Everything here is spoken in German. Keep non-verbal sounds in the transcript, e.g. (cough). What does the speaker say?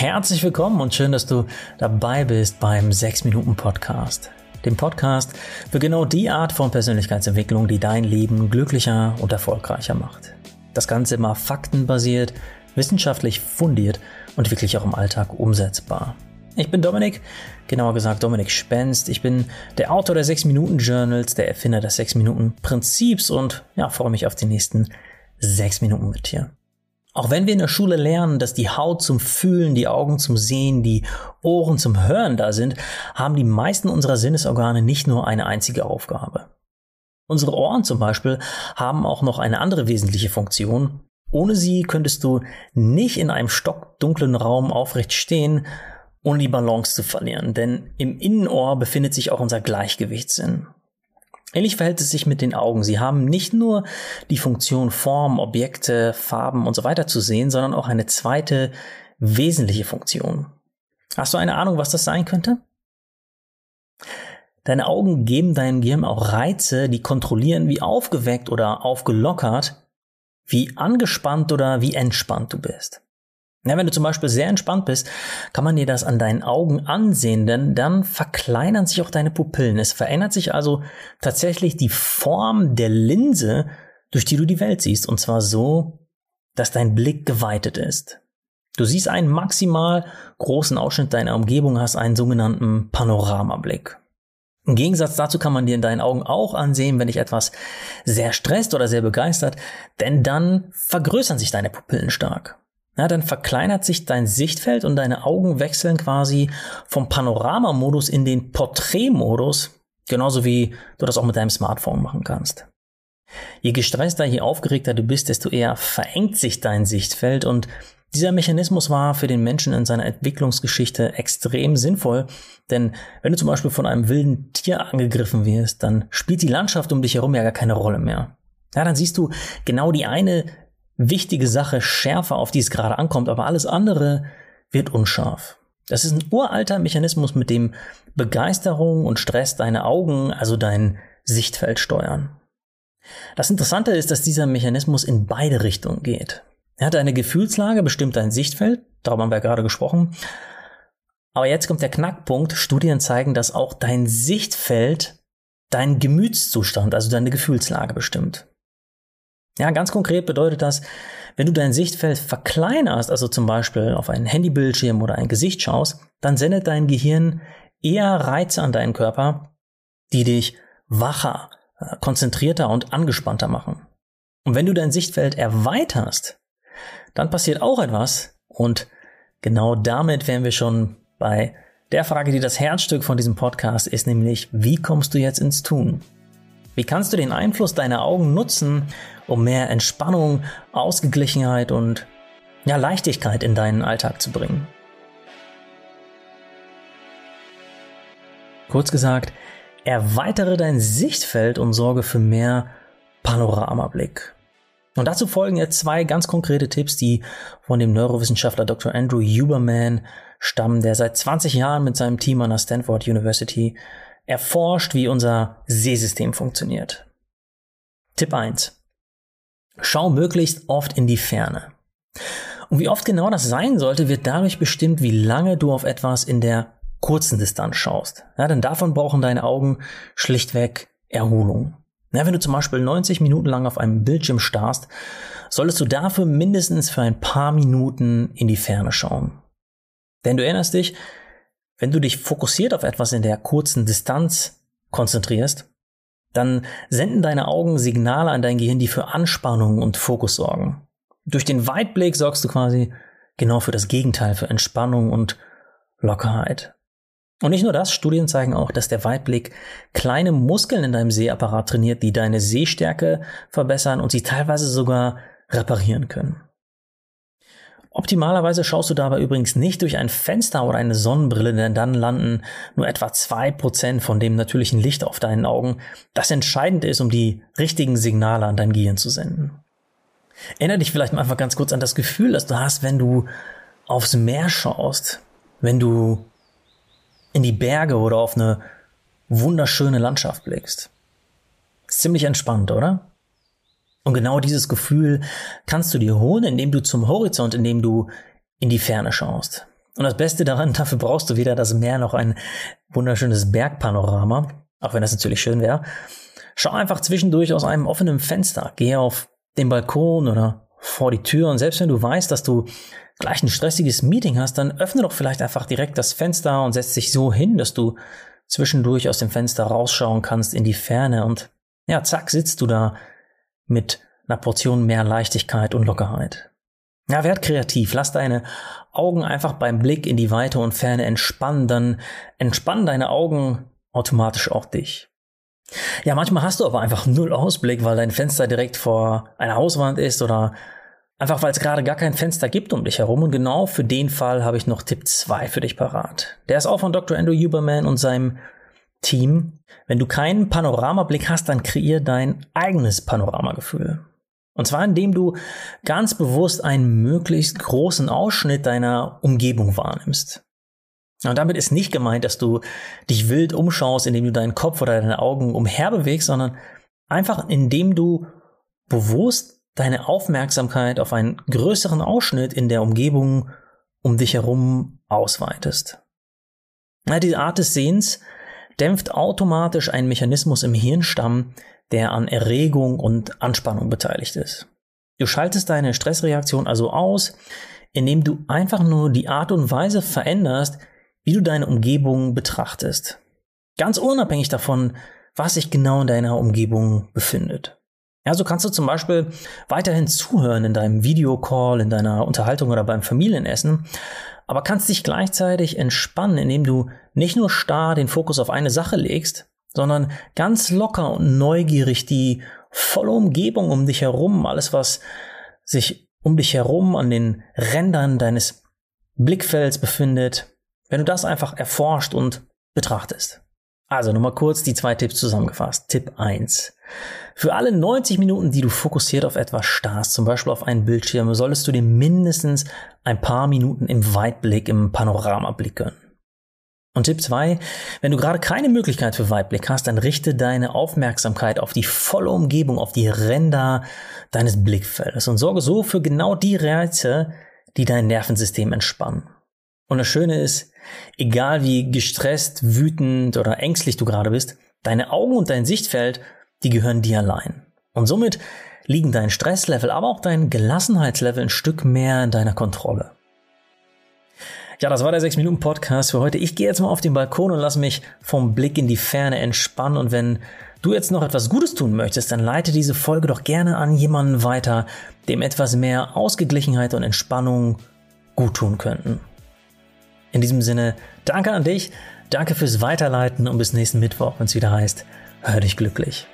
Herzlich willkommen und schön, dass du dabei bist beim 6 Minuten Podcast. Dem Podcast für genau die Art von Persönlichkeitsentwicklung, die dein Leben glücklicher und erfolgreicher macht. Das Ganze immer faktenbasiert, wissenschaftlich fundiert und wirklich auch im Alltag umsetzbar. Ich bin Dominik, genauer gesagt Dominik Spenst. Ich bin der Autor der 6 Minuten Journals, der Erfinder des 6 Minuten Prinzips und ja, freue mich auf die nächsten 6 Minuten mit dir. Auch wenn wir in der Schule lernen, dass die Haut zum Fühlen, die Augen zum Sehen, die Ohren zum Hören da sind, haben die meisten unserer Sinnesorgane nicht nur eine einzige Aufgabe. Unsere Ohren zum Beispiel haben auch noch eine andere wesentliche Funktion. Ohne sie könntest du nicht in einem stockdunklen Raum aufrecht stehen, ohne die Balance zu verlieren, denn im Innenohr befindet sich auch unser Gleichgewichtssinn. Ähnlich verhält es sich mit den Augen. Sie haben nicht nur die Funktion Form, Objekte, Farben und so weiter zu sehen, sondern auch eine zweite wesentliche Funktion. Hast du eine Ahnung, was das sein könnte? Deine Augen geben deinem Gehirn auch Reize, die kontrollieren, wie aufgeweckt oder aufgelockert, wie angespannt oder wie entspannt du bist. Ja, wenn du zum Beispiel sehr entspannt bist, kann man dir das an deinen Augen ansehen, denn dann verkleinern sich auch deine Pupillen. Es verändert sich also tatsächlich die Form der Linse, durch die du die Welt siehst, und zwar so, dass dein Blick geweitet ist. Du siehst einen maximal großen Ausschnitt deiner Umgebung, hast einen sogenannten Panoramablick. Im Gegensatz dazu kann man dir in deinen Augen auch ansehen, wenn dich etwas sehr stresst oder sehr begeistert, denn dann vergrößern sich deine Pupillen stark ja, dann verkleinert sich dein Sichtfeld und deine Augen wechseln quasi vom Panoramamodus in den Porträtmodus, genauso wie du das auch mit deinem Smartphone machen kannst. Je gestresster, je aufgeregter du bist, desto eher verengt sich dein Sichtfeld und dieser Mechanismus war für den Menschen in seiner Entwicklungsgeschichte extrem sinnvoll, denn wenn du zum Beispiel von einem wilden Tier angegriffen wirst, dann spielt die Landschaft um dich herum ja gar keine Rolle mehr. Ja, dann siehst du genau die eine wichtige Sache schärfer, auf die es gerade ankommt, aber alles andere wird unscharf. Das ist ein uralter Mechanismus, mit dem Begeisterung und Stress deine Augen, also dein Sichtfeld steuern. Das Interessante ist, dass dieser Mechanismus in beide Richtungen geht. Er hat eine Gefühlslage, bestimmt dein Sichtfeld, darüber haben wir gerade gesprochen. Aber jetzt kommt der Knackpunkt. Studien zeigen, dass auch dein Sichtfeld deinen Gemütszustand, also deine Gefühlslage bestimmt. Ja, ganz konkret bedeutet das, wenn du dein Sichtfeld verkleinerst, also zum Beispiel auf einen Handybildschirm oder ein Gesicht schaust, dann sendet dein Gehirn eher Reize an deinen Körper, die dich wacher, äh, konzentrierter und angespannter machen. Und wenn du dein Sichtfeld erweiterst, dann passiert auch etwas und genau damit wären wir schon bei der Frage, die das Herzstück von diesem Podcast ist, nämlich wie kommst du jetzt ins Tun? Wie kannst du den Einfluss deiner Augen nutzen, um mehr Entspannung, Ausgeglichenheit und ja, Leichtigkeit in deinen Alltag zu bringen? Kurz gesagt, erweitere dein Sichtfeld und sorge für mehr Panoramablick. Und dazu folgen jetzt zwei ganz konkrete Tipps, die von dem Neurowissenschaftler Dr. Andrew Huberman stammen, der seit 20 Jahren mit seinem Team an der Stanford University erforscht, wie unser Sehsystem funktioniert. Tipp 1. Schau möglichst oft in die Ferne. Und wie oft genau das sein sollte, wird dadurch bestimmt, wie lange du auf etwas in der kurzen Distanz schaust. Ja, denn davon brauchen deine Augen schlichtweg Erholung. Ja, wenn du zum Beispiel 90 Minuten lang auf einem Bildschirm starrst, solltest du dafür mindestens für ein paar Minuten in die Ferne schauen. Denn du erinnerst dich, wenn du dich fokussiert auf etwas in der kurzen Distanz konzentrierst, dann senden deine Augen Signale an dein Gehirn, die für Anspannung und Fokus sorgen. Durch den Weitblick sorgst du quasi genau für das Gegenteil, für Entspannung und Lockerheit. Und nicht nur das, Studien zeigen auch, dass der Weitblick kleine Muskeln in deinem Sehapparat trainiert, die deine Sehstärke verbessern und sie teilweise sogar reparieren können. Optimalerweise schaust du dabei übrigens nicht durch ein Fenster oder eine Sonnenbrille, denn dann landen nur etwa zwei Prozent von dem natürlichen Licht auf deinen Augen, das entscheidend ist, um die richtigen Signale an dein Gehirn zu senden. Erinnere dich vielleicht mal einfach ganz kurz an das Gefühl, das du hast, wenn du aufs Meer schaust, wenn du in die Berge oder auf eine wunderschöne Landschaft blickst. Ist ziemlich entspannt, oder? Und genau dieses Gefühl kannst du dir holen, indem du zum Horizont, indem du in die Ferne schaust. Und das Beste daran, (laughs) dafür brauchst du weder das Meer noch ein wunderschönes Bergpanorama, auch wenn das natürlich schön wäre. Schau einfach zwischendurch aus einem offenen Fenster, geh auf den Balkon oder vor die Tür und selbst wenn du weißt, dass du gleich ein stressiges Meeting hast, dann öffne doch vielleicht einfach direkt das Fenster und setz dich so hin, dass du zwischendurch aus dem Fenster rausschauen kannst in die Ferne und ja, zack, sitzt du da mit einer Portion mehr Leichtigkeit und Lockerheit. Ja, werd kreativ, lass deine Augen einfach beim Blick in die Weite und Ferne entspannen, dann entspannen deine Augen automatisch auch dich. Ja, manchmal hast du aber einfach null Ausblick, weil dein Fenster direkt vor einer Hauswand ist oder einfach weil es gerade gar kein Fenster gibt um dich herum. Und genau für den Fall habe ich noch Tipp 2 für dich parat. Der ist auch von Dr. Andrew Huberman und seinem Team. Wenn du keinen Panoramablick hast, dann kreier dein eigenes Panoramagefühl. Und zwar indem du ganz bewusst einen möglichst großen Ausschnitt deiner Umgebung wahrnimmst. Und damit ist nicht gemeint, dass du dich wild umschaust, indem du deinen Kopf oder deine Augen umherbewegst, sondern einfach indem du bewusst deine Aufmerksamkeit auf einen größeren Ausschnitt in der Umgebung um dich herum ausweitest. Ja, diese Art des Sehens dämpft automatisch einen Mechanismus im Hirnstamm, der an Erregung und Anspannung beteiligt ist. Du schaltest deine Stressreaktion also aus, indem du einfach nur die Art und Weise veränderst, wie du deine Umgebung betrachtest. Ganz unabhängig davon, was sich genau in deiner Umgebung befindet. Ja, so kannst du zum Beispiel weiterhin zuhören in deinem Videocall, in deiner Unterhaltung oder beim Familienessen, aber kannst dich gleichzeitig entspannen, indem du nicht nur starr den Fokus auf eine Sache legst, sondern ganz locker und neugierig die volle Umgebung um dich herum, alles was sich um dich herum an den Rändern deines Blickfelds befindet, wenn du das einfach erforscht und betrachtest. Also nochmal kurz die zwei Tipps zusammengefasst. Tipp 1. Für alle 90 Minuten, die du fokussiert auf etwas starrst, zum Beispiel auf einen Bildschirm, solltest du dir mindestens ein paar Minuten im Weitblick, im Panoramablick gönnen. Und Tipp 2, wenn du gerade keine Möglichkeit für Weitblick hast, dann richte deine Aufmerksamkeit auf die volle Umgebung, auf die Ränder deines Blickfeldes und sorge so für genau die Reize, die dein Nervensystem entspannen. Und das Schöne ist, egal wie gestresst, wütend oder ängstlich du gerade bist, deine Augen und dein Sichtfeld, die gehören dir allein. Und somit liegen dein Stresslevel, aber auch dein Gelassenheitslevel ein Stück mehr in deiner Kontrolle. Ja, das war der 6-Minuten-Podcast für heute. Ich gehe jetzt mal auf den Balkon und lasse mich vom Blick in die Ferne entspannen. Und wenn du jetzt noch etwas Gutes tun möchtest, dann leite diese Folge doch gerne an jemanden weiter, dem etwas mehr Ausgeglichenheit und Entspannung gut tun könnten. In diesem Sinne, danke an dich, danke fürs Weiterleiten und bis nächsten Mittwoch, wenn es wieder heißt, hör dich glücklich.